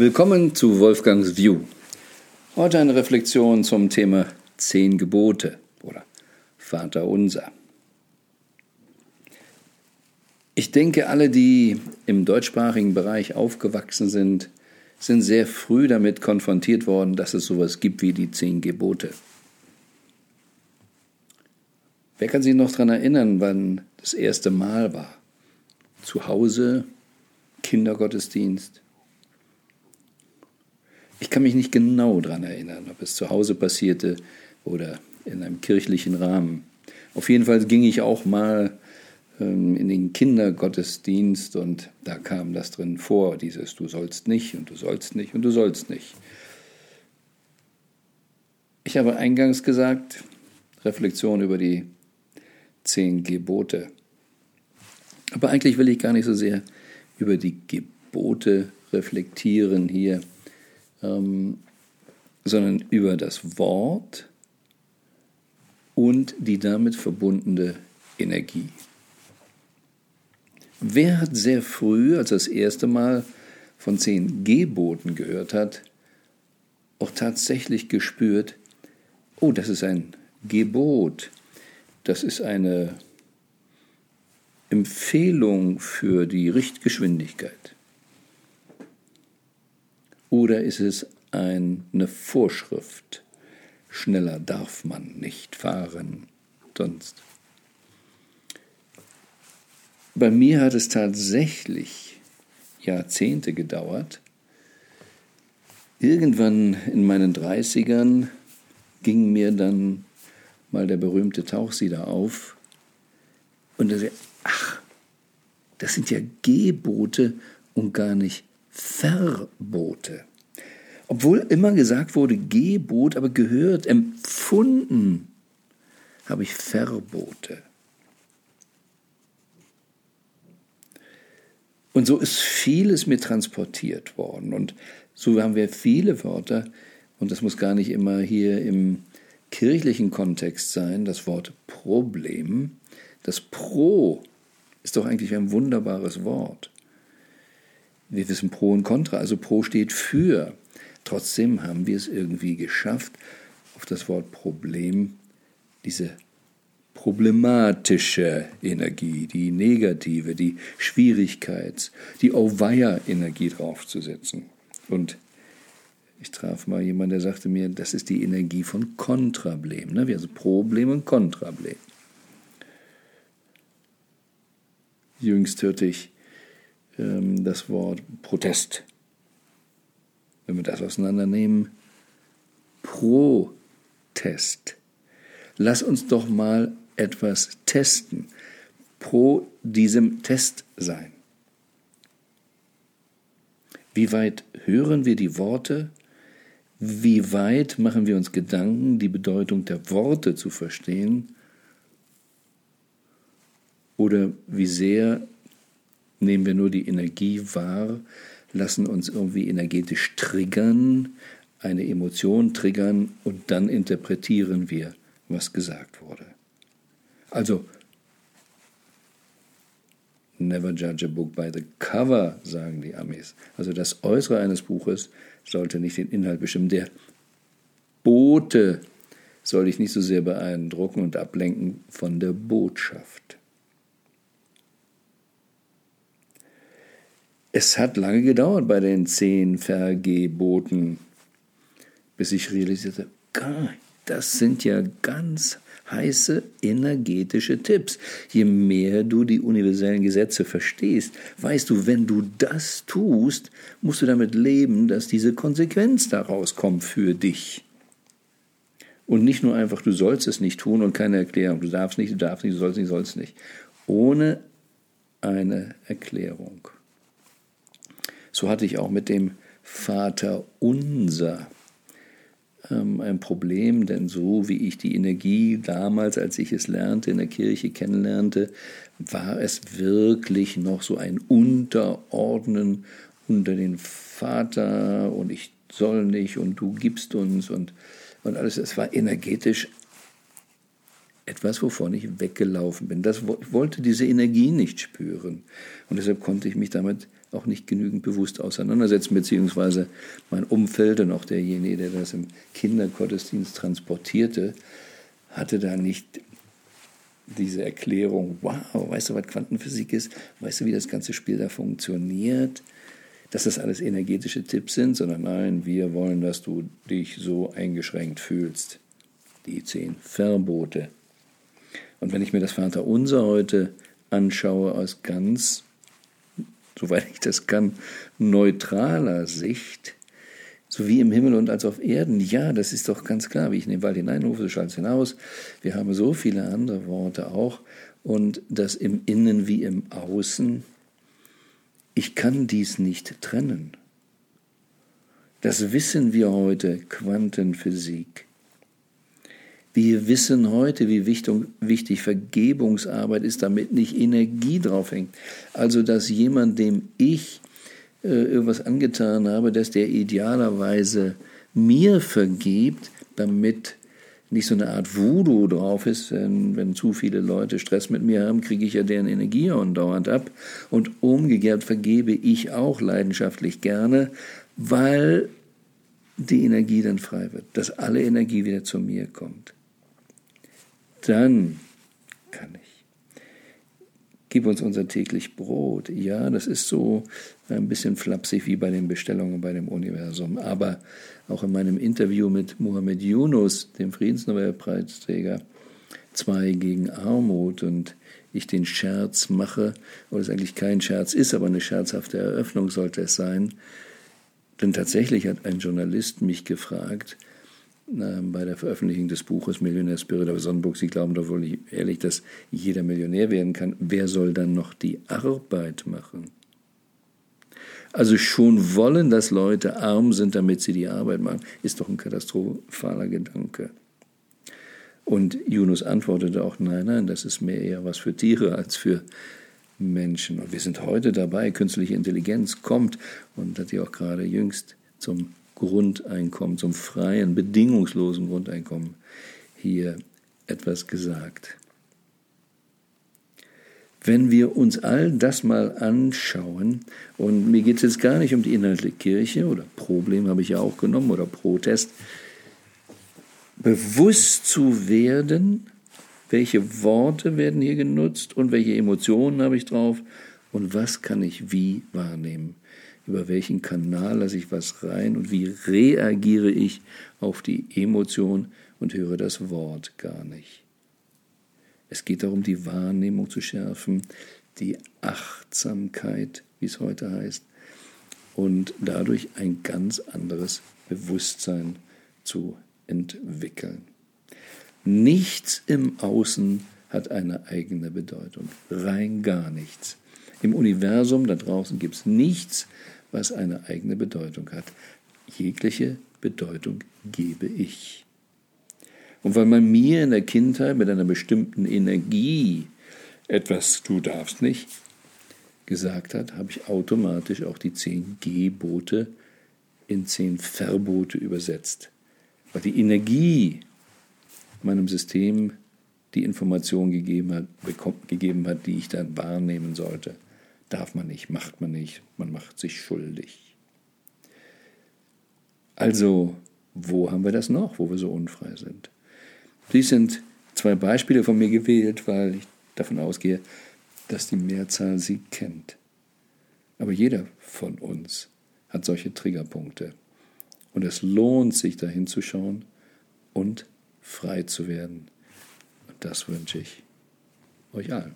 Willkommen zu Wolfgangs View. Heute eine Reflexion zum Thema Zehn Gebote oder Vater unser. Ich denke, alle, die im deutschsprachigen Bereich aufgewachsen sind, sind sehr früh damit konfrontiert worden, dass es sowas gibt wie die Zehn Gebote. Wer kann sich noch daran erinnern, wann das erste Mal war? Zu Hause, Kindergottesdienst, ich kann mich nicht genau daran erinnern, ob es zu Hause passierte oder in einem kirchlichen Rahmen. Auf jeden Fall ging ich auch mal ähm, in den Kindergottesdienst und da kam das drin vor, dieses Du sollst nicht und du sollst nicht und du sollst nicht. Ich habe eingangs gesagt, Reflexion über die zehn Gebote. Aber eigentlich will ich gar nicht so sehr über die Gebote reflektieren hier ähm, sondern über das Wort und die damit verbundene Energie. Wer hat sehr früh, als er das erste Mal von zehn Geboten gehört hat, auch tatsächlich gespürt, oh, das ist ein Gebot, das ist eine Empfehlung für die Richtgeschwindigkeit. Oder ist es eine Vorschrift? Schneller darf man nicht fahren, sonst. Bei mir hat es tatsächlich Jahrzehnte gedauert. Irgendwann in meinen 30ern ging mir dann mal der berühmte Tauchsieder auf und sagte, ach, das sind ja Gebote und gar nicht Verbote. Obwohl immer gesagt wurde Gebot, aber gehört, empfunden habe ich Verbote. Und so ist vieles mir transportiert worden. Und so haben wir viele Wörter, und das muss gar nicht immer hier im kirchlichen Kontext sein, das Wort Problem. Das Pro ist doch eigentlich ein wunderbares Wort. Wir wissen Pro und Contra, also Pro steht für. Trotzdem haben wir es irgendwie geschafft, auf das Wort Problem diese problematische Energie, die negative, die Schwierigkeits-, die Auweia-Energie draufzusetzen. Und ich traf mal jemanden, der sagte mir, das ist die Energie von Kontrablem. Ne? Also Problem und Kontrablem. Jüngst hörte ich ähm, das Wort Protest. Wenn wir das auseinandernehmen, Protest. Lass uns doch mal etwas testen, pro diesem Test sein. Wie weit hören wir die Worte? Wie weit machen wir uns Gedanken, die Bedeutung der Worte zu verstehen? Oder wie sehr nehmen wir nur die Energie wahr, lassen uns irgendwie energetisch triggern, eine Emotion triggern und dann interpretieren wir, was gesagt wurde. Also, never judge a book by the cover, sagen die Amis. Also das Äußere eines Buches sollte nicht den Inhalt bestimmen. Der Bote soll dich nicht so sehr beeindrucken und ablenken von der Botschaft. Es hat lange gedauert bei den zehn Vergeboten, bis ich realisierte, das sind ja ganz heiße energetische Tipps. Je mehr du die universellen Gesetze verstehst, weißt du, wenn du das tust, musst du damit leben, dass diese Konsequenz daraus kommt für dich. Und nicht nur einfach, du sollst es nicht tun und keine Erklärung. Du darfst nicht, du darfst nicht, du sollst nicht, du sollst nicht. Ohne eine Erklärung. So hatte ich auch mit dem Vater unser ähm, ein Problem, denn so wie ich die Energie damals, als ich es lernte, in der Kirche kennenlernte, war es wirklich noch so ein Unterordnen unter den Vater und ich soll nicht und du gibst uns und, und alles. Es war energetisch etwas, wovon ich weggelaufen bin. Das, ich wollte diese Energie nicht spüren. Und deshalb konnte ich mich damit auch nicht genügend bewusst auseinandersetzen, beziehungsweise mein Umfeld und auch derjenige, der das im Kindergottesdienst transportierte, hatte da nicht diese Erklärung, wow, weißt du, was Quantenphysik ist? Weißt du, wie das ganze Spiel da funktioniert? Dass das alles energetische Tipps sind, sondern nein, wir wollen, dass du dich so eingeschränkt fühlst. Die zehn Verbote. Und wenn ich mir das Vaterunser heute anschaue aus ganz, soweit ich das kann, neutraler Sicht, sowie im Himmel und als auf Erden. Ja, das ist doch ganz klar, wie ich in den Wald hineinrufe, so schallt es hinaus. Wir haben so viele andere Worte auch. Und das im Innen wie im Außen. Ich kann dies nicht trennen. Das wissen wir heute, Quantenphysik. Wir wissen heute, wie wichtig Vergebungsarbeit ist, damit nicht Energie drauf hängt. Also, dass jemand, dem ich äh, irgendwas angetan habe, dass der idealerweise mir vergibt, damit nicht so eine Art Voodoo drauf ist, wenn, wenn zu viele Leute Stress mit mir haben, kriege ich ja deren Energie andauernd ab. Und umgekehrt vergebe ich auch leidenschaftlich gerne, weil die Energie dann frei wird, dass alle Energie wieder zu mir kommt dann kann ich. Gib uns unser täglich Brot. Ja, das ist so ein bisschen flapsig wie bei den Bestellungen bei dem Universum. Aber auch in meinem Interview mit Mohammed Yunus, dem Friedensnobelpreisträger, zwei gegen Armut und ich den Scherz mache, oder es eigentlich kein Scherz ist, aber eine scherzhafte Eröffnung sollte es sein. Denn tatsächlich hat ein Journalist mich gefragt, bei der Veröffentlichung des Buches Millionär Spirit of Sonnenburg, Sie glauben doch wohl nicht ehrlich, dass jeder Millionär werden kann. Wer soll dann noch die Arbeit machen? Also schon wollen, dass Leute arm sind, damit sie die Arbeit machen, ist doch ein katastrophaler Gedanke. Und Yunus antwortete auch, nein, nein, das ist mehr eher was für Tiere als für Menschen. Und wir sind heute dabei, künstliche Intelligenz kommt und hat ja auch gerade jüngst zum Grundeinkommen, zum freien, bedingungslosen Grundeinkommen hier etwas gesagt. Wenn wir uns all das mal anschauen, und mir geht es jetzt gar nicht um die inhaltliche Kirche oder Problem habe ich ja auch genommen oder Protest, bewusst zu werden, welche Worte werden hier genutzt und welche Emotionen habe ich drauf und was kann ich wie wahrnehmen über welchen Kanal lasse ich was rein und wie reagiere ich auf die Emotion und höre das Wort gar nicht. Es geht darum, die Wahrnehmung zu schärfen, die Achtsamkeit, wie es heute heißt, und dadurch ein ganz anderes Bewusstsein zu entwickeln. Nichts im Außen hat eine eigene Bedeutung, rein gar nichts. Im Universum da draußen gibt es nichts, was eine eigene Bedeutung hat. Jegliche Bedeutung gebe ich. Und weil man mir in der Kindheit mit einer bestimmten Energie etwas du darfst nicht gesagt hat, habe ich automatisch auch die zehn Gebote in zehn Verbote übersetzt. Weil die Energie meinem System die Information gegeben hat, gegeben hat, die ich dann wahrnehmen sollte. Darf man nicht, macht man nicht, man macht sich schuldig. Also, wo haben wir das noch, wo wir so unfrei sind? Dies sind zwei Beispiele von mir gewählt, weil ich davon ausgehe, dass die Mehrzahl sie kennt. Aber jeder von uns hat solche Triggerpunkte. Und es lohnt sich, dahin zu schauen und frei zu werden. Und das wünsche ich euch allen.